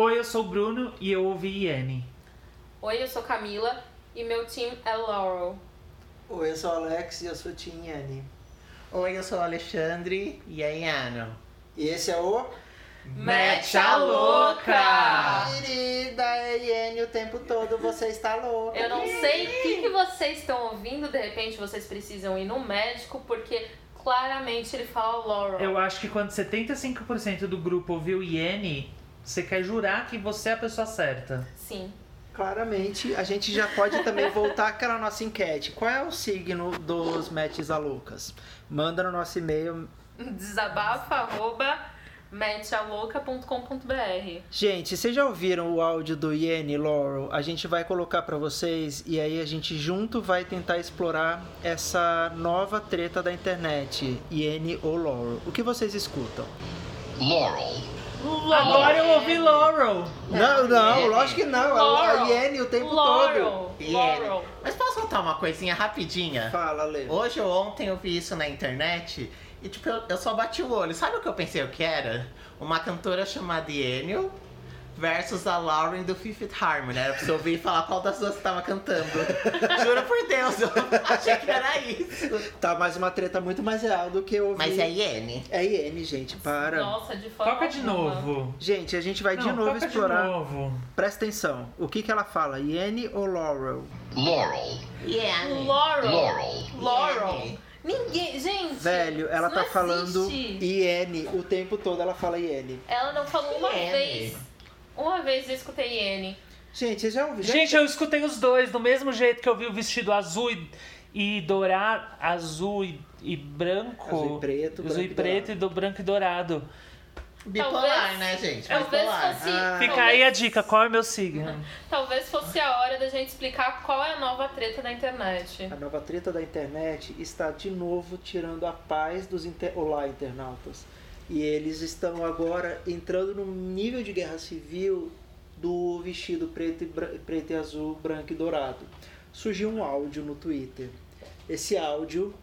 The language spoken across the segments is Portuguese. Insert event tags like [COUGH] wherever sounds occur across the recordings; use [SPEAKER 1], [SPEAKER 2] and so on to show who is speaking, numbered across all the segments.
[SPEAKER 1] Oi, eu sou o Bruno e eu ouvi Iene.
[SPEAKER 2] Oi, eu sou Camila e meu time é Laurel.
[SPEAKER 3] Oi, eu sou o Alex e eu sou Tim Yane.
[SPEAKER 4] Oi, eu sou o Alexandre e é Iano.
[SPEAKER 3] E esse é o...
[SPEAKER 2] Mete a louca!
[SPEAKER 3] Querida Yane, o tempo todo você está louca.
[SPEAKER 2] Eu não sei o que, que vocês estão ouvindo, de repente vocês precisam ir no médico, porque claramente ele fala Laurel.
[SPEAKER 1] Eu acho que quando 75% do grupo ouviu Iene, você quer jurar que você é a pessoa certa.
[SPEAKER 2] Sim.
[SPEAKER 3] Claramente, a gente já pode também voltar àquela nossa enquete. Qual é o signo dos Metes a Loucas? Manda no nosso e-mail.
[SPEAKER 2] Desabafa, arroba, metealouca.com.br.
[SPEAKER 3] Gente, vocês já ouviram o áudio do Iene Laurel? A gente vai colocar pra vocês e aí a gente junto vai tentar explorar essa nova treta da internet, Iene ou Laurel. O que vocês escutam?
[SPEAKER 5] Laurel.
[SPEAKER 1] Agora eu ouvi Laurel.
[SPEAKER 3] Não, não,
[SPEAKER 4] Iene.
[SPEAKER 3] lógico que não. É
[SPEAKER 2] Laurel.
[SPEAKER 3] a Iene o tempo
[SPEAKER 2] Laurel.
[SPEAKER 3] todo.
[SPEAKER 2] Laurel.
[SPEAKER 4] Mas posso contar uma coisinha rapidinha?
[SPEAKER 3] Fala, Lê.
[SPEAKER 4] Hoje ou ontem eu vi isso na internet e tipo, eu, eu só bati o olho. Sabe o que eu pensei o que era? Uma cantora chamada Enio versus a Lauren do Fifth Harmony. Era pra você ouvir e falar qual das duas tava cantando. Juro por Deus, eu achei que era isso.
[SPEAKER 3] Tá, mas uma treta muito mais real do que eu ouvi.
[SPEAKER 4] Mas é Iene.
[SPEAKER 3] É Iene, gente, para.
[SPEAKER 2] Nossa, de forma
[SPEAKER 1] Toca de
[SPEAKER 2] alguma.
[SPEAKER 1] novo.
[SPEAKER 3] Gente, a gente vai de
[SPEAKER 1] Não,
[SPEAKER 3] novo
[SPEAKER 1] toca
[SPEAKER 3] explorar.
[SPEAKER 1] de novo.
[SPEAKER 3] Presta atenção. O que que ela fala? Iene ou Laurel?
[SPEAKER 5] Laurel.
[SPEAKER 4] Iene.
[SPEAKER 2] Laurel.
[SPEAKER 5] Laurel.
[SPEAKER 2] Laurel.
[SPEAKER 4] Iene.
[SPEAKER 2] Ninguém. Gente.
[SPEAKER 3] Velho, ela tá
[SPEAKER 2] não
[SPEAKER 3] falando
[SPEAKER 2] existe.
[SPEAKER 3] Iene o tempo todo, ela fala Iene.
[SPEAKER 2] Ela não falou uma
[SPEAKER 4] Iene.
[SPEAKER 2] vez. Uma vez eu escutei Iene.
[SPEAKER 3] Gente, vocês já ouviram?
[SPEAKER 1] Gente, eu escutei os dois do mesmo jeito que eu vi o vestido azul e, e dourado, azul e, e branco.
[SPEAKER 3] Azul e preto,
[SPEAKER 1] azul
[SPEAKER 3] branco
[SPEAKER 1] e
[SPEAKER 3] e
[SPEAKER 1] preto e do branco e dourado.
[SPEAKER 4] Bipolar,
[SPEAKER 2] Talvez-
[SPEAKER 4] né, gente?
[SPEAKER 2] Talvez
[SPEAKER 4] Bipolar.
[SPEAKER 2] fosse.
[SPEAKER 3] Ah.
[SPEAKER 1] Fica
[SPEAKER 2] talvez-
[SPEAKER 1] aí a dica, qual é o meu signo? [LAUGHS]
[SPEAKER 2] Talvez fosse a hora da gente explicar qual é a nova treta da internet.
[SPEAKER 3] A nova treta da internet está de novo tirando a paz dos inter... Olá, internautas. E eles estão agora entrando num nível de guerra civil do vestido preto e, preto e azul, branco e dourado. Surgiu um áudio no Twitter. Esse áudio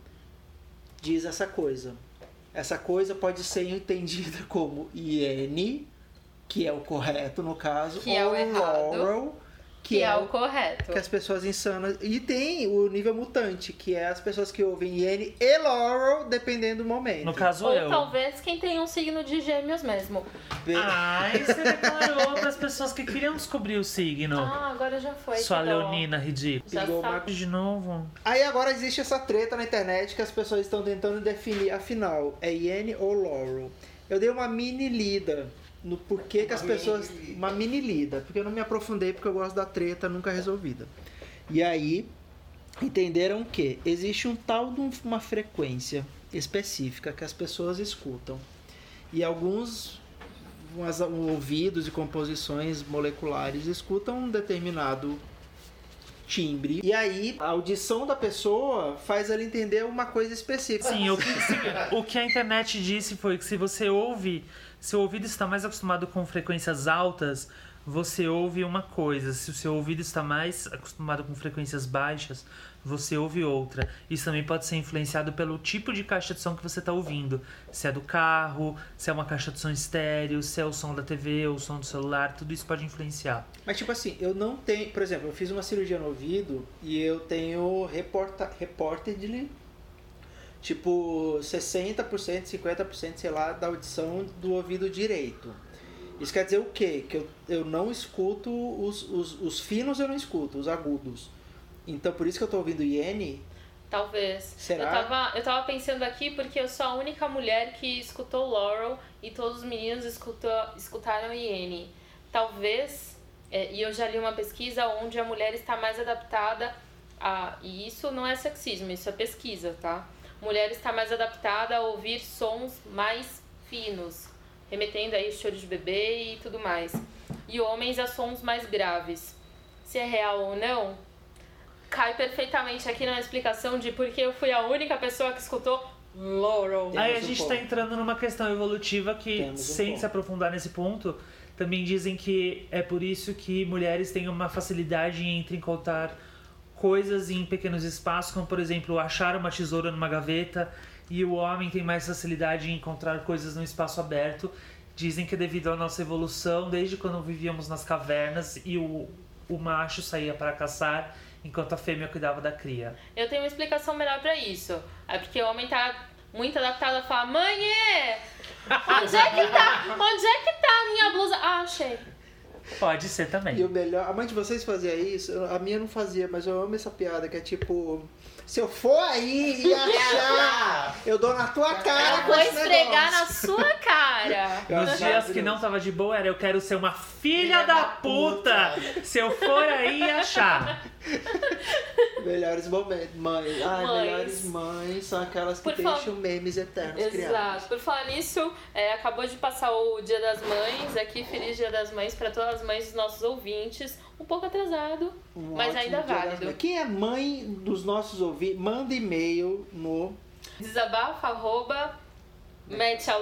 [SPEAKER 3] diz essa coisa. Essa coisa pode ser entendida como Iene, que é o correto no caso,
[SPEAKER 2] Que é
[SPEAKER 3] ou
[SPEAKER 2] o errado,
[SPEAKER 3] Laurel,
[SPEAKER 2] Que é o correto.
[SPEAKER 3] que as pessoas insanas. E tem o nível mutante, que é as pessoas que ouvem Iene e Laurel, dependendo do momento.
[SPEAKER 1] No caso,
[SPEAKER 2] Ou
[SPEAKER 1] eu.
[SPEAKER 2] talvez quem tem um signo de gêmeos mesmo.
[SPEAKER 3] Be-
[SPEAKER 1] Ai, você declarou [LAUGHS] para as pessoas que queriam descobrir o signo.
[SPEAKER 2] Ah, agora já foi.
[SPEAKER 1] Sua
[SPEAKER 2] que
[SPEAKER 1] leonina ridícula.
[SPEAKER 2] Já
[SPEAKER 3] Pingou.
[SPEAKER 1] De novo.
[SPEAKER 3] Aí agora existe essa treta na internet que as pessoas estão tentando definir, afinal, é Iene ou Laurel? Eu dei uma mini lida no porquê que as pessoas. Uma mini lida, porque eu não me aprofundei porque eu gosto da treta nunca resolvida. E aí, entenderam que existe um tal de um- uma frequência específica que as pessoas escutam. E alguns umas- ouvidos e composições moleculares escutam um determinado timbre. E aí, a audição da pessoa faz ela entender uma coisa específica.
[SPEAKER 1] Sim, o que, o que a internet disse foi que se você ouve, se o ouvido está mais acostumado com frequências altas, você ouve uma coisa. Se o seu ouvido está mais acostumado com frequências baixas, você ouve outra. Isso também pode ser influenciado pelo tipo de caixa de som que você está ouvindo. Se é do carro, se é uma caixa de som estéreo, se é o som da TV o som do celular, tudo isso pode influenciar.
[SPEAKER 3] Mas tipo assim, eu não tenho, por exemplo, eu fiz uma cirurgia no ouvido e eu tenho reporta, reportedly tipo 60%, 50%, sei lá, da audição do ouvido direito. Isso quer dizer o quê? Que eu, eu não escuto os, os, os finos, eu não escuto, os agudos. Então por isso que eu tô ouvindo Iene.
[SPEAKER 2] Talvez.
[SPEAKER 3] Será?
[SPEAKER 2] Eu tava, eu tava pensando aqui porque eu sou a única mulher que escutou Laurel e todos os meninos escutou, escutaram Iene. Talvez, é, e eu já li uma pesquisa onde a mulher está mais adaptada a. E isso não é sexismo, isso é pesquisa, tá? Mulher está mais adaptada a ouvir sons mais finos, remetendo aí choro de bebê e tudo mais. E homens a sons mais graves. Se é real ou não, cai perfeitamente aqui na explicação de porque eu fui a única pessoa que escutou Laurel.
[SPEAKER 3] Temos
[SPEAKER 1] Aí a
[SPEAKER 3] um
[SPEAKER 1] gente
[SPEAKER 3] ponto.
[SPEAKER 1] está entrando numa questão evolutiva que,
[SPEAKER 3] Temos um
[SPEAKER 1] sem
[SPEAKER 3] ponto.
[SPEAKER 1] se aprofundar nesse ponto, também dizem que é por isso que mulheres têm uma facilidade entre encontrar coisas em pequenos espaços, como por exemplo achar uma tesoura numa gaveta, e o homem tem mais facilidade em encontrar coisas num espaço aberto, Dizem que devido à nossa evolução, desde quando vivíamos nas cavernas e o, o macho saía para caçar, enquanto a fêmea cuidava da cria.
[SPEAKER 2] Eu tenho uma explicação melhor pra isso. É porque o homem tá muito adaptado a falar, mãe, é! [LAUGHS] Onde é que tá? Onde é que tá a minha blusa? Ah, achei.
[SPEAKER 1] Pode ser
[SPEAKER 3] E
[SPEAKER 1] também.
[SPEAKER 3] o melhor, a mãe de vocês fazia isso, a minha não fazia, mas eu amo essa piada que é tipo, se eu for aí e [LAUGHS] achar, eu dou na tua cara
[SPEAKER 2] Eu
[SPEAKER 3] com
[SPEAKER 2] vou
[SPEAKER 3] esse
[SPEAKER 2] esfregar na sua cara. [LAUGHS]
[SPEAKER 1] Nos dias que não tava de boa era eu quero ser uma filha da puta. Se eu for aí e achar. [LAUGHS]
[SPEAKER 3] Melhores momentos, mães. Ai,
[SPEAKER 2] Mães.
[SPEAKER 3] melhores mães são aquelas que
[SPEAKER 2] Por
[SPEAKER 3] deixam
[SPEAKER 2] favor.
[SPEAKER 3] memes eternos criados.
[SPEAKER 2] Exato. Por falar nisso, é, acabou de passar o Dia das Mães. Aqui, feliz Dia das Mães para todas as mães dos nossos ouvintes. Um pouco atrasado,
[SPEAKER 3] Um
[SPEAKER 2] mas ainda válido.
[SPEAKER 3] Quem é mãe dos nossos ouvintes, manda e-mail no
[SPEAKER 2] Desabafa, arroba,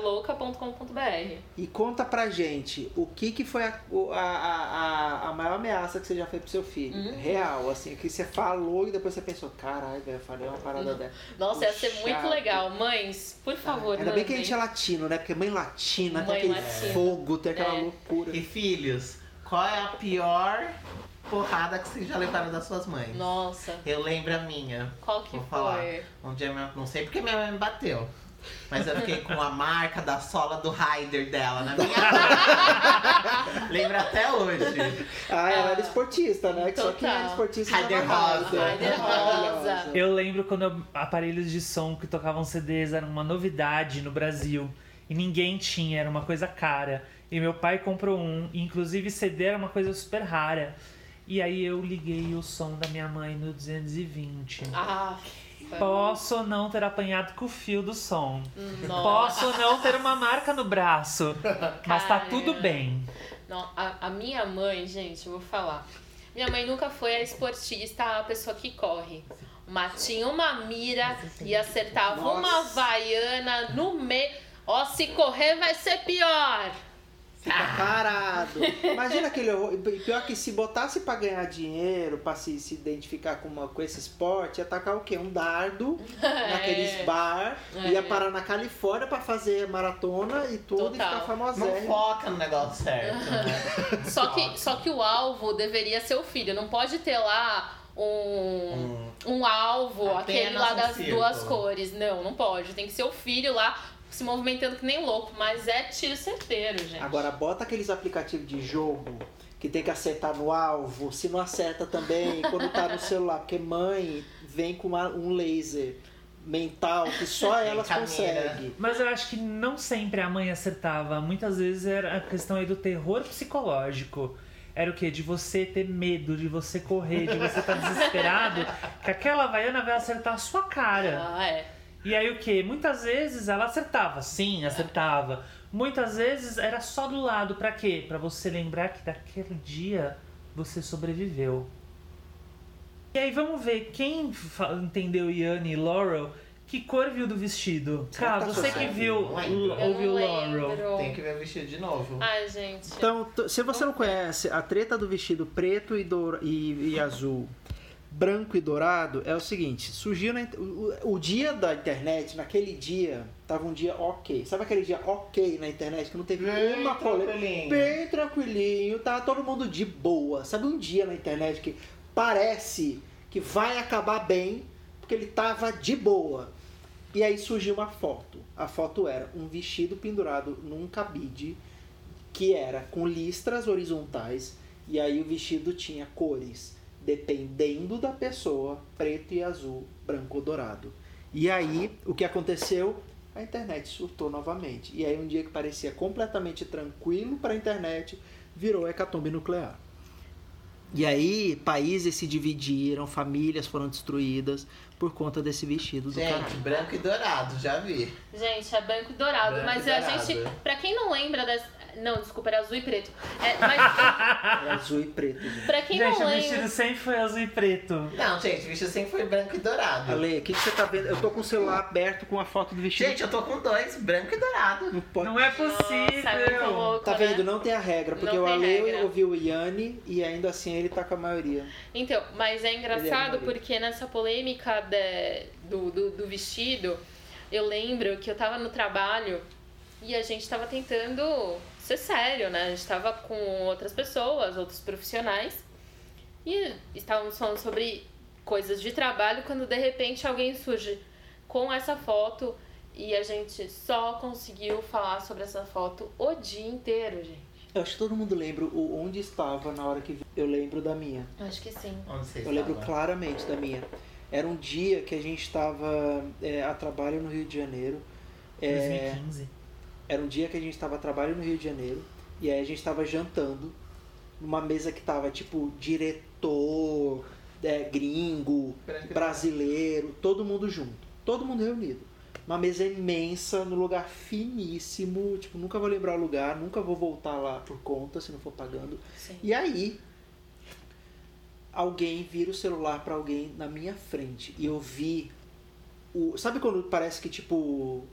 [SPEAKER 2] metealouca.com.br.
[SPEAKER 3] e conta pra gente o que que foi a, o- a, a, a- maior ameaça que você já fez pro seu filho.
[SPEAKER 2] Uhum.
[SPEAKER 3] Real, assim, que você falou e depois você pensou, caralho, velho, eu falei uma parada dessa.
[SPEAKER 2] Nossa, ia ser
[SPEAKER 3] Puxa.
[SPEAKER 2] muito legal. Mães, por favor,
[SPEAKER 3] Ainda bem que a gente é latino, né? Porque mãe latina
[SPEAKER 2] Mãe
[SPEAKER 3] tem aquele
[SPEAKER 2] latina.
[SPEAKER 3] fogo, tem aquela
[SPEAKER 2] É.
[SPEAKER 3] loucura.
[SPEAKER 4] E filhos, qual é a pior porrada que vocês já levaram das suas mães?
[SPEAKER 2] Nossa,
[SPEAKER 4] Eu lembro a minha.
[SPEAKER 2] qual que
[SPEAKER 4] Vou falar.
[SPEAKER 2] foi?
[SPEAKER 4] Um dia minha, não sei porque minha mãe me bateu. Mas eu fiquei com a marca da sola do Raider dela na minha mão. [LAUGHS] Lembro até hoje.
[SPEAKER 3] Ah, ela
[SPEAKER 2] Ah,
[SPEAKER 3] era esportista, né? Que só quem
[SPEAKER 2] total.
[SPEAKER 3] era esportista
[SPEAKER 4] Raider rosa.
[SPEAKER 2] Raider rosa.
[SPEAKER 1] Eu lembro quando eu- aparelhos de som que tocavam CDs eram uma novidade no Brasil. E ninguém tinha, era uma coisa cara. E meu pai comprou um, e inclusive CD era uma coisa super rara. E aí eu liguei o som da minha mãe no 220.
[SPEAKER 2] Ah,
[SPEAKER 1] Posso não ter apanhado com o fio do som. [LAUGHS]
[SPEAKER 2] nossa.
[SPEAKER 1] Posso não ter uma marca no braço. Mas tá tudo bem.
[SPEAKER 2] Não, a, a minha mãe, gente, eu vou falar. Minha mãe nunca foi a esportista, a pessoa que corre. Mas tinha uma mira e acertava uma
[SPEAKER 3] Nossa.
[SPEAKER 2] vaiana no meio. Ó, se correr vai ser pior.
[SPEAKER 3] Fica parado. [LAUGHS] Imagina aquele horror. E Pior que se botasse pra ganhar dinheiro, pra se, se identificar com, uma, com esse esporte, ia tacar o quê? Um dardo [LAUGHS] naqueles bar,
[SPEAKER 2] É.
[SPEAKER 3] ia parar na Califórnia pra fazer maratona e tudo e
[SPEAKER 2] Total.
[SPEAKER 3] ficar
[SPEAKER 4] Não
[SPEAKER 3] famosinho.
[SPEAKER 4] foca no negócio certo, né?
[SPEAKER 2] Só que, só que o alvo deveria ser o filho. Não pode ter lá um, um alvo,
[SPEAKER 4] Apenas
[SPEAKER 2] aquele lá
[SPEAKER 4] um
[SPEAKER 2] das
[SPEAKER 4] círculo.
[SPEAKER 2] duas cores. Não, não pode. Tem que ser o filho lá se movimentando que nem louco. Mas é tiro certeiro, gente.
[SPEAKER 3] Agora bota aqueles aplicativos de jogo que tem que acertar no alvo, se não acerta também [LAUGHS] quando tá no celular, porque mãe vem com uma- um laser mental que só elas conseguem.
[SPEAKER 1] Mas eu acho que não sempre a mãe acertava. Muitas vezes era a questão aí do terror psicológico. Era o quê? De você ter medo, de você correr, de você estar desesperado, que aquela vaiana vai acertar a sua cara.
[SPEAKER 2] Ah, é.
[SPEAKER 1] E aí o quê? Muitas vezes ela acertava, sim, acertava. Muitas vezes era só do lado, pra quê? Pra você lembrar que daquele dia você sobreviveu. E aí vamos ver quem entendeu Yanni e Laurel, que cor viu do vestido? Cara,
[SPEAKER 3] que tá
[SPEAKER 1] você que viu, ouviu Laurel.
[SPEAKER 4] Tem que ver o vestido de novo.
[SPEAKER 2] Ai, gente.
[SPEAKER 3] Então, se você não conhece a treta do vestido preto e, doura- e- e azul, branco e dourado, é o seguinte: surgiu na, o, o dia da internet, naquele dia, tava um dia ok. Sabe aquele dia ok na internet que não teve
[SPEAKER 4] Bem
[SPEAKER 3] uma polêmica? Bem tranquilinho, tá todo mundo de boa. Sabe um dia na internet que parece que vai acabar bem, porque ele tava de boa. E aí surgiu uma foto. A foto era um vestido pendurado num cabide que era com listras horizontais e aí o vestido tinha cores dependendo da pessoa, preto e azul, branco ou dourado. E aí o que aconteceu? A internet surtou novamente. E aí um dia que parecia completamente tranquilo para a internet, virou hecatombe nuclear. E aí países se dividiram, famílias foram destruídas por conta desse vestido do
[SPEAKER 4] Gente,
[SPEAKER 3] caralho.
[SPEAKER 4] branco e dourado, já vi.
[SPEAKER 2] Gente, é branco e dourado.
[SPEAKER 4] Branco
[SPEAKER 2] mas
[SPEAKER 4] e
[SPEAKER 2] a
[SPEAKER 4] dourado.
[SPEAKER 2] gente. Pra quem não lembra das. Não, desculpa, era azul e preto. É, [LAUGHS] mas
[SPEAKER 3] É azul e preto, gente.
[SPEAKER 2] pra quem
[SPEAKER 1] Gente,
[SPEAKER 2] não
[SPEAKER 1] o
[SPEAKER 2] lembra.
[SPEAKER 1] vestido sempre foi azul e preto.
[SPEAKER 4] Não, gente, o vestido sempre foi branco e dourado.
[SPEAKER 3] Ale, o que, que você tá vendo? Eu tô com o celular aberto com a foto do vestido.
[SPEAKER 4] Gente, eu tô com dois, branco e dourado.
[SPEAKER 3] não pode...
[SPEAKER 1] Não é
[SPEAKER 2] Nossa, é
[SPEAKER 1] possível.
[SPEAKER 2] louco,
[SPEAKER 3] Tá vendo?
[SPEAKER 2] né?
[SPEAKER 3] Não tem a regra, porque
[SPEAKER 2] Não
[SPEAKER 3] o Ale ouviu o Yanni e ainda assim ele tá com a maioria.
[SPEAKER 2] Então, mas é engraçado
[SPEAKER 3] Ele é
[SPEAKER 2] porque nessa polêmica de- do, do, do vestido, eu lembro que eu tava no trabalho E a gente tava tentando ser sério, né? A gente tava com outras pessoas, outros profissionais. E estávamos falando sobre coisas de trabalho quando de repente alguém surge com essa foto e a gente só conseguiu falar sobre essa foto o dia inteiro, gente.
[SPEAKER 3] Eu acho que todo mundo lembra o onde estava na hora que eu lembro da minha.
[SPEAKER 2] Acho que sim.
[SPEAKER 4] Onde você
[SPEAKER 3] Eu lembro
[SPEAKER 4] estava?
[SPEAKER 3] claramente da minha. Era um dia que a gente estava é, a trabalho no Rio de Janeiro. É,
[SPEAKER 1] 2015.
[SPEAKER 3] Era um dia que a gente estava a trabalho no Rio de Janeiro. E aí a gente estava jantando numa mesa que tava tipo diretor, é, gringo, brasileiro, todo mundo junto. Todo mundo reunido. Uma mesa imensa, no lugar finíssimo. Tipo, nunca vou lembrar o lugar, nunca vou voltar lá por conta, se não for pagando.
[SPEAKER 2] Sim.
[SPEAKER 3] E aí, alguém vira o celular pra alguém na minha frente. E eu vi o. Sabe quando parece que tipo.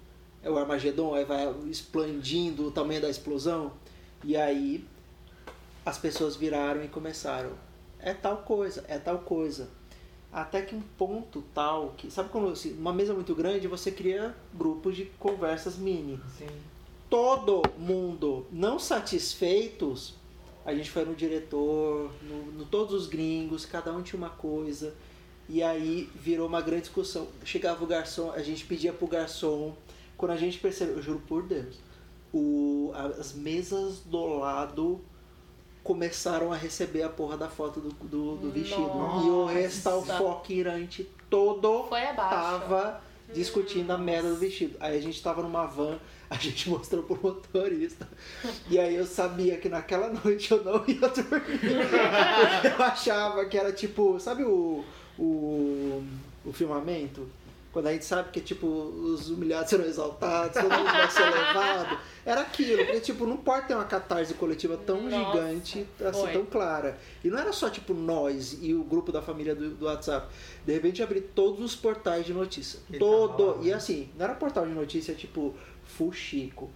[SPEAKER 3] É o Armagedon, aí vai expandindo o tamanho da explosão? E aí as pessoas viraram e começaram. É tal coisa, é tal coisa. Até que um ponto tal que. Sabe quando assim, uma mesa muito grande você cria grupos de conversas mini
[SPEAKER 4] Sim.
[SPEAKER 3] todo mundo não satisfeitos, a gente foi no diretor, no, no todos os gringos, cada um tinha uma coisa. E aí virou uma grande discussão. Chegava o garçom, a gente pedia pro garçom. Quando a gente percebeu, eu juro por Deus, o, as mesas do lado começaram a receber a porra da foto do, do, do vestido. E o
[SPEAKER 2] Nossa.
[SPEAKER 3] restaurante todo
[SPEAKER 2] Foi abaixo.
[SPEAKER 3] tava discutindo a merda do vestido. Aí a gente tava numa van, a gente [LAUGHS] mostrou pro motorista. E aí eu sabia que naquela noite eu não ia dormir. [LAUGHS] Eu achava que era tipo, sabe o, o, o filmamento? Quando a gente sabe que tipo, os humilhados serão exaltados, todo mundo vai ser levado. Era aquilo, porque tipo, não pode ter uma catarse coletiva tão
[SPEAKER 2] Nossa,
[SPEAKER 3] gigante, assim,
[SPEAKER 2] foi.
[SPEAKER 3] tão clara. E não era só tipo nós e o grupo da família do, do WhatsApp. De repente abri todos os portais de notícia.
[SPEAKER 4] E
[SPEAKER 3] Todo.
[SPEAKER 4] lá,
[SPEAKER 3] E
[SPEAKER 4] né?
[SPEAKER 3] assim, não era portal de notícia tipo Fuxico.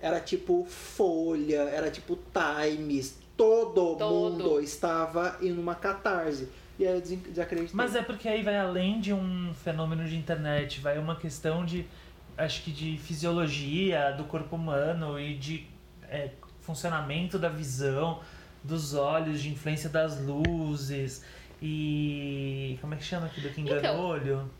[SPEAKER 3] Era tipo Folha, era tipo Times. Todo,
[SPEAKER 2] Todo.
[SPEAKER 3] mundo estava em uma catarse. E.
[SPEAKER 1] Mas é porque aí vai além de um fenômeno de internet, vai uma questão de, acho que de fisiologia do corpo humano e de é, funcionamento da visão, dos olhos, de influência das luzes e como é que chama aquilo que engana
[SPEAKER 2] Então,
[SPEAKER 1] o olho?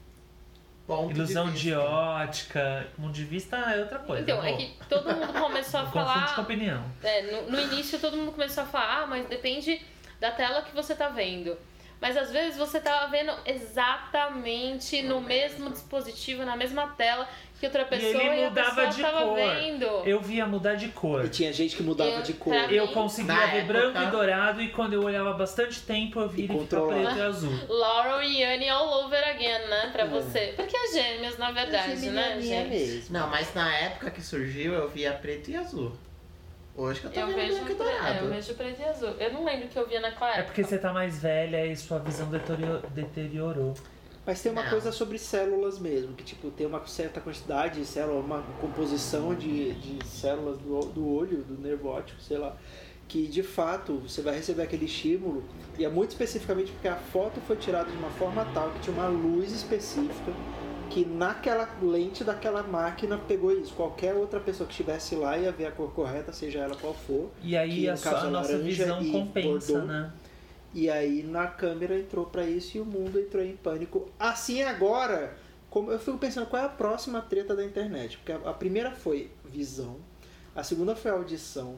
[SPEAKER 4] Ponto
[SPEAKER 1] Ilusão
[SPEAKER 4] de,
[SPEAKER 1] de, ótica, ponto de vista é outra coisa.
[SPEAKER 2] Então, é que todo mundo [LAUGHS] começou a
[SPEAKER 1] confunde com
[SPEAKER 2] falar.
[SPEAKER 1] opinião.
[SPEAKER 2] É, no, no início todo mundo começou a falar, ah, mas depende da tela que você tá vendo. Mas às vezes você tava vendo exatamente no mesmo dispositivo, na mesma tela que outra pessoa
[SPEAKER 1] ele
[SPEAKER 2] e a
[SPEAKER 1] mudava
[SPEAKER 2] pessoa
[SPEAKER 1] de
[SPEAKER 2] tava
[SPEAKER 1] cor.
[SPEAKER 2] vendo.
[SPEAKER 1] Eu via mudar de cor.
[SPEAKER 3] E tinha gente que mudava
[SPEAKER 2] Eu-
[SPEAKER 3] de cor.
[SPEAKER 1] Eu conseguia
[SPEAKER 4] Na
[SPEAKER 1] ver
[SPEAKER 4] época-
[SPEAKER 1] branco e dourado e quando eu olhava bastante tempo eu via
[SPEAKER 3] E
[SPEAKER 1] ele ficar preto e azul. [LAUGHS]
[SPEAKER 2] Laurel e Annie all over again, né? Pra
[SPEAKER 3] É.
[SPEAKER 2] você. Porque é gêmeos, na verdade, né,
[SPEAKER 3] Geminianinha
[SPEAKER 2] gente?
[SPEAKER 3] mesmo.
[SPEAKER 4] Não, mas na época que surgiu eu via preto e azul. Hoje que eu tô
[SPEAKER 2] Eu
[SPEAKER 4] vendo
[SPEAKER 2] vejo,
[SPEAKER 4] branco e
[SPEAKER 2] é,
[SPEAKER 4] dourado.
[SPEAKER 2] eu vejo preto e azul. Eu não lembro o que eu via naquela
[SPEAKER 1] É
[SPEAKER 2] época.
[SPEAKER 1] porque você tá mais velha e sua visão deterioro- deteriorou.
[SPEAKER 3] Mas tem uma
[SPEAKER 4] Não.
[SPEAKER 3] coisa sobre células mesmo, que tipo, tem uma certa quantidade de células, uma composição de, de células do, do olho, do nervo óptico, sei lá, que de fato você vai receber aquele estímulo, e é muito especificamente porque a foto foi tirada de uma forma tal que tinha uma luz específica que naquela lente daquela máquina pegou isso. Qualquer outra pessoa que estivesse lá ia ver a cor correta, seja ela qual for.
[SPEAKER 1] E aí a, sua- a nossa visão compensa,
[SPEAKER 3] bordeaux.
[SPEAKER 1] né?
[SPEAKER 3] E aí na câmera entrou pra isso e o mundo entrou em pânico. Assim agora, como eu fico pensando qual é a próxima treta da internet, porque a, a primeira foi visão, a segunda foi audição,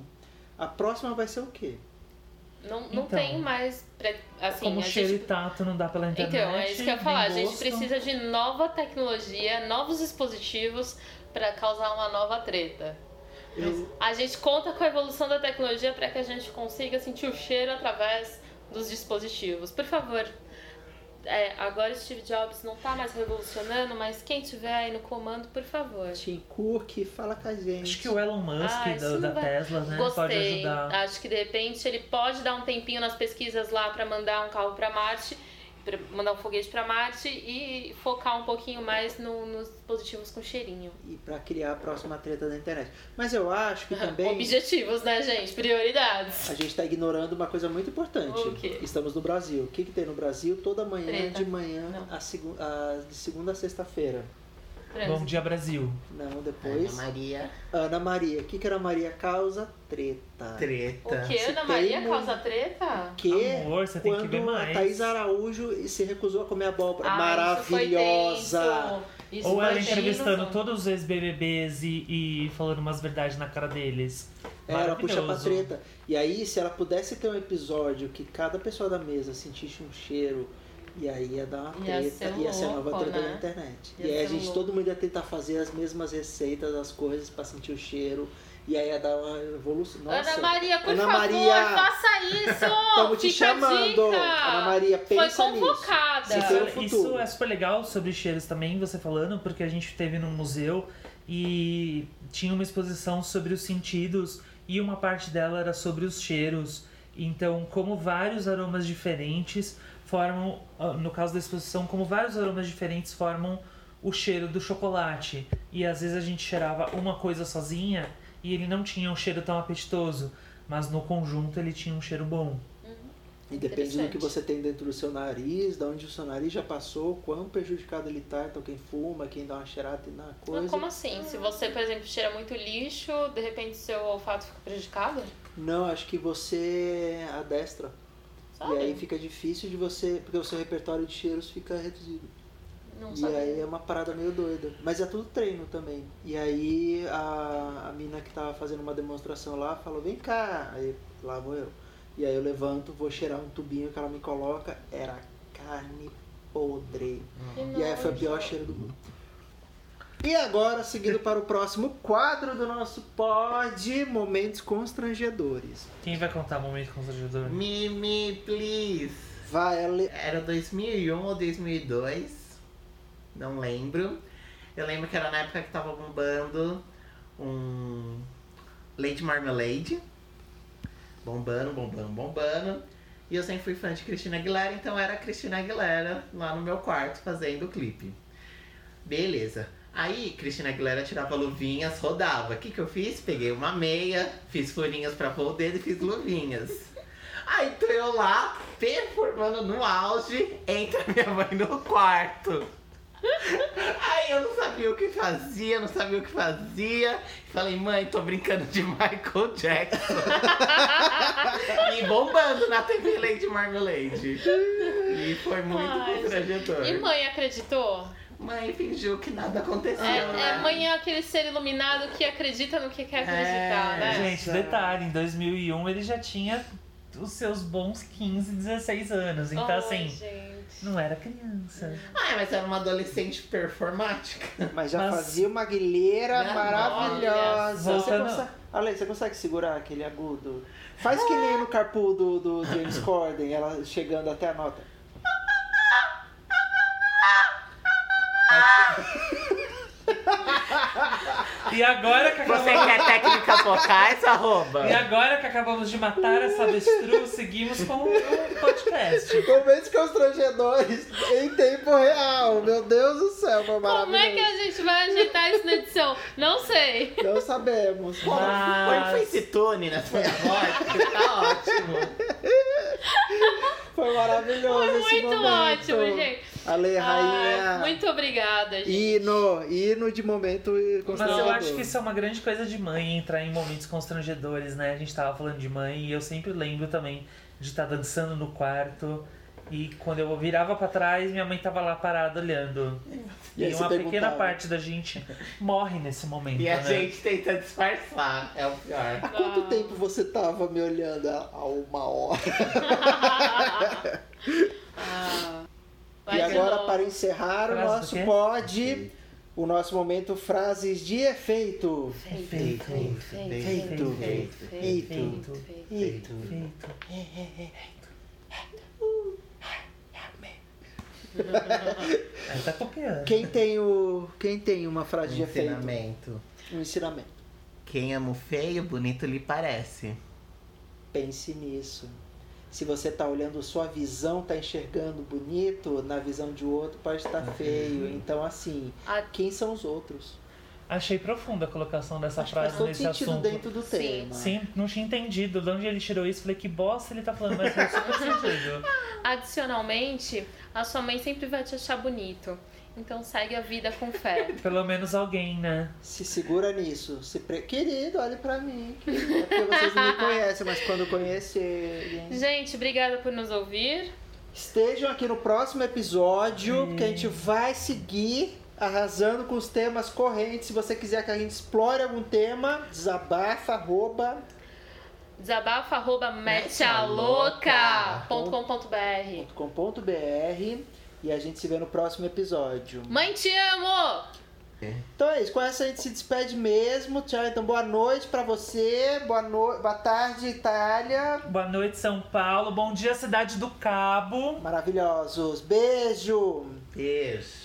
[SPEAKER 3] a próxima vai ser o quê?
[SPEAKER 2] Não, não
[SPEAKER 1] Então.
[SPEAKER 2] tem mais. pre- Assim,
[SPEAKER 1] Como
[SPEAKER 2] a
[SPEAKER 1] cheiro
[SPEAKER 2] gente
[SPEAKER 1] e tato não dá pela internet.
[SPEAKER 2] Então, é isso que eu ia falar. A gente
[SPEAKER 1] gosto.
[SPEAKER 2] precisa de nova tecnologia, novos dispositivos para causar uma nova treta.
[SPEAKER 3] Eu,
[SPEAKER 2] A gente conta com a evolução da tecnologia para que a gente consiga sentir o cheiro através dos dispositivos. Por favor, é, agora Steve Jobs não tá mais revolucionando, mas quem tiver aí no comando, por favor.
[SPEAKER 3] Tim Cook, fala com a gente.
[SPEAKER 1] Acho que o Elon Musk
[SPEAKER 2] Ah,
[SPEAKER 1] da,
[SPEAKER 2] vai-
[SPEAKER 1] Tesla, né? Pode
[SPEAKER 2] Gostei.
[SPEAKER 1] ajudar.
[SPEAKER 2] Acho que de repente ele pode dar um tempinho nas pesquisas lá para mandar um carro para Marte, mandar um foguete para Marte e focar um pouquinho mais no- nos dispositivos com cheirinho.
[SPEAKER 3] E pra criar a próxima treta da internet. Mas eu acho que [LAUGHS] também
[SPEAKER 2] Objetivos, né, gente? Prioridades.
[SPEAKER 3] a gente tá ignorando uma coisa muito importante.
[SPEAKER 2] O quê?
[SPEAKER 3] Estamos no Brasil. O que, que tem no Brasil? Toda manhã
[SPEAKER 2] Treta.
[SPEAKER 3] de manhã, a a- de segunda a sexta-feira.
[SPEAKER 1] Bom Dia Brasil.
[SPEAKER 3] Não,
[SPEAKER 4] Ana
[SPEAKER 3] depois.
[SPEAKER 4] Maria.
[SPEAKER 3] Ana Maria. O que, que era Maria causa? Treta.
[SPEAKER 4] Treta.
[SPEAKER 2] O que? Ana Maria
[SPEAKER 3] um-
[SPEAKER 2] causa treta?
[SPEAKER 3] Que
[SPEAKER 1] Amor, você tem que
[SPEAKER 3] quando
[SPEAKER 1] ver
[SPEAKER 3] a
[SPEAKER 1] mais.
[SPEAKER 3] Thaís Araújo se recusou a comer abóbora.
[SPEAKER 2] Ah, isso foi
[SPEAKER 3] Maravilhosa.
[SPEAKER 2] tenso. Isso
[SPEAKER 1] Ou ela entrevistando todos os ex-BBBs e, e falando umas verdades na cara deles.
[SPEAKER 3] Era puxa pra treta. E aí, se ela pudesse ter um episódio que cada pessoa da mesa sentisse um cheiro, e aí ia dar uma
[SPEAKER 2] Ia
[SPEAKER 3] treta,
[SPEAKER 2] ser
[SPEAKER 3] ia ser a nova treta
[SPEAKER 2] né?
[SPEAKER 3] da internet.
[SPEAKER 2] Ia
[SPEAKER 3] e aí a gente,
[SPEAKER 2] louco.
[SPEAKER 3] todo mundo ia tentar fazer as mesmas receitas, as coisas pra sentir o cheiro. E aí ia dar uma evolução. Nossa,
[SPEAKER 2] Ana Maria, por
[SPEAKER 3] Ana
[SPEAKER 2] favor,
[SPEAKER 3] Maria.
[SPEAKER 2] faça isso! [LAUGHS]
[SPEAKER 3] Estamos te chamando.
[SPEAKER 2] dica.
[SPEAKER 3] Ana Maria,
[SPEAKER 2] Foi
[SPEAKER 3] pensa nisso.
[SPEAKER 2] convocada.
[SPEAKER 3] Sim, foi o
[SPEAKER 1] Isso, isso é super legal sobre cheiros também, você falando, porque a gente teve num museu e tinha uma exposição sobre os sentidos e uma parte dela era sobre os cheiros. Então, como vários aromas diferentes formam, ah, no caso da exposição, como vários aromas diferentes formam o cheiro do chocolate. E às vezes a gente cheirava uma coisa sozinha e ele não tinha um cheiro tão apetitoso, mas no conjunto ele tinha um cheiro bom.
[SPEAKER 3] E depende do que você tem dentro do seu nariz, de onde o seu nariz já passou, quão prejudicado ele tá. Então quem fuma, quem dá uma cheirada na coisa.
[SPEAKER 2] Mas como assim? Se você, por exemplo, cheira muito lixo, de repente seu olfato fica prejudicado?
[SPEAKER 3] Não, acho que você adestra.
[SPEAKER 2] Sabe?
[SPEAKER 3] E aí fica difícil de você. Porque o seu repertório de cheiros fica reduzido.
[SPEAKER 2] Não
[SPEAKER 3] e
[SPEAKER 2] sabe.
[SPEAKER 3] aí é uma parada meio doida. Mas é tudo treino também. E aí a, a mina que tava fazendo uma demonstração lá falou, vem cá. Aí lá vou eu. E aí eu levanto, vou cheirar um tubinho que ela me coloca. Era carne podre.
[SPEAKER 2] Que
[SPEAKER 3] E aí foi o pior cheiro do mundo. E agora, seguindo para o próximo quadro do nosso pod, momentos constrangedores.
[SPEAKER 1] Quem vai contar o momento constrangedor?
[SPEAKER 4] Mimi, please.
[SPEAKER 3] Vai, Ale...
[SPEAKER 4] Era 2001 ou 2002, não lembro. Eu lembro que era na época que tava bombando um Lady Marmalade. Bombando, bombando, bombando. E eu sempre fui fã de Cristina Aguilera, então era a Cristina Aguilera lá no meu quarto fazendo o clipe. Beleza. Aí, Cristina Aguilera tirava luvinhas, rodava. O que, que eu fiz? Peguei uma meia, fiz furinhas pra pôr o dedo e fiz luvinhas. Aí tô eu lá, performando no auge, entra minha mãe no quarto. Aí eu não sabia o que fazia, não sabia o que fazia. Falei, mãe, tô brincando de Michael Jackson. [LAUGHS] e bombando na TV Lady Marmalade. E foi muito
[SPEAKER 2] Ai,
[SPEAKER 4] constrangedor.
[SPEAKER 2] E mãe acreditou?
[SPEAKER 4] Mãe fingiu que nada aconteceu.
[SPEAKER 2] É,
[SPEAKER 4] né?
[SPEAKER 2] é, mãe é aquele ser iluminado que acredita no que quer acreditar,
[SPEAKER 4] É,
[SPEAKER 2] né?
[SPEAKER 1] Gente, detalhe, em 2001 ele já tinha os seus bons 15, 16 anos. Então,
[SPEAKER 2] Ai,
[SPEAKER 1] assim,
[SPEAKER 2] gente.
[SPEAKER 1] não era criança.
[SPEAKER 4] Ah, mas era uma adolescente performática.
[SPEAKER 3] Mas já
[SPEAKER 1] Mas-
[SPEAKER 3] fazia uma guilheira
[SPEAKER 4] Minha
[SPEAKER 3] maravilhosa. Você
[SPEAKER 1] Voltando-
[SPEAKER 3] consegue... Ale, você consegue segurar aquele agudo? Faz que nem no carpool do, do James Corden, ela chegando até a nota.
[SPEAKER 1] E agora que
[SPEAKER 4] Você
[SPEAKER 1] acabamos,
[SPEAKER 4] quer técnicas vocais, arroba?
[SPEAKER 1] e agora que acabamos de matar essa avestruz, seguimos com o podcast.
[SPEAKER 3] Momentos constrangedores em tempo real. Meu Deus do céu, foi maravilhoso.
[SPEAKER 2] Como é que a gente vai ajeitar isso na edição? Não sei.
[SPEAKER 3] Não sabemos.
[SPEAKER 1] Mas-
[SPEAKER 4] Põe face tune na sua voz, que tá ótimo.
[SPEAKER 3] Foi maravilhoso
[SPEAKER 2] Foi
[SPEAKER 3] esse
[SPEAKER 2] muito
[SPEAKER 3] momento.
[SPEAKER 2] ótimo, gente.
[SPEAKER 3] Ale, rainha.
[SPEAKER 2] Ah, muito obrigada, gente.
[SPEAKER 3] Hino, hino de momento
[SPEAKER 1] Mas
[SPEAKER 3] constrangedor.
[SPEAKER 1] eu acho que isso é uma grande coisa de mãe, entrar em momentos constrangedores, né? A gente tava falando de mãe e eu sempre lembro também de estar dançando no quarto. E quando eu virava pra trás, minha mãe tava lá parada olhando.
[SPEAKER 3] E
[SPEAKER 1] E, uma pequena parte da gente morre nesse momento.
[SPEAKER 4] E a
[SPEAKER 1] né?
[SPEAKER 4] gente tenta disfarçar, é o pior.
[SPEAKER 3] Há quanto
[SPEAKER 2] Ah.
[SPEAKER 3] tempo você tava me olhando? Há uma hora. [LAUGHS]
[SPEAKER 2] Ah, vai
[SPEAKER 3] e agora,
[SPEAKER 2] novo.
[SPEAKER 3] para encerrar o
[SPEAKER 1] Frase do
[SPEAKER 3] nosso pod, o nosso momento frases de efeito.
[SPEAKER 1] Feito,
[SPEAKER 3] Feito.
[SPEAKER 1] feito,
[SPEAKER 3] Feito.
[SPEAKER 1] feito,
[SPEAKER 3] Feito.
[SPEAKER 1] feito. Aí tá copiando.
[SPEAKER 3] Quem tem, o, quem tem uma frase de efeito?
[SPEAKER 4] Ensinamento.
[SPEAKER 3] Um ensinamento.
[SPEAKER 4] Quem ama o feio, bonito lhe parece.
[SPEAKER 3] Pense nisso. Se você tá olhando sua visão, tá enxergando bonito, na visão de outro pode estar feio. Então, assim,
[SPEAKER 2] Ah,
[SPEAKER 3] quem são os outros?
[SPEAKER 1] Achei profunda a colocação dessa
[SPEAKER 3] Acho faz
[SPEAKER 1] frase nesse assunto.
[SPEAKER 3] dentro do
[SPEAKER 2] Sim.
[SPEAKER 3] tema.
[SPEAKER 1] Sim, não tinha entendido de onde ele tirou isso. Falei, que bosta ele tá falando, mas faz super sentido. [LAUGHS]
[SPEAKER 2] Adicionalmente, a sua mãe sempre vai te achar bonito. Então segue a vida com fé. [LAUGHS]
[SPEAKER 1] Pelo menos alguém, né?
[SPEAKER 3] Se segura nisso. Se pre... Querido, olhe pra mim. É porque vocês não me conhecem, mas quando conhecerem.
[SPEAKER 2] Gente, obrigada por nos ouvir.
[SPEAKER 3] Estejam aqui no próximo episódio,
[SPEAKER 1] Sim.
[SPEAKER 3] porque a gente vai seguir arrasando com os temas correntes. Se você quiser que a gente explore algum tema, desabafa, arroba.
[SPEAKER 2] Desabafa arroba metialoca.com.br
[SPEAKER 3] .com.br e a gente se vê no próximo episódio.
[SPEAKER 2] Mãe, te amo!
[SPEAKER 3] Então é isso, com essa a gente se despede mesmo. Tchau, então boa noite pra você, boa, no... boa tarde, Itália.
[SPEAKER 1] Boa noite, São Paulo. Bom dia, Cidade do Cabo.
[SPEAKER 3] Maravilhosos. Beijo!
[SPEAKER 4] Beijo.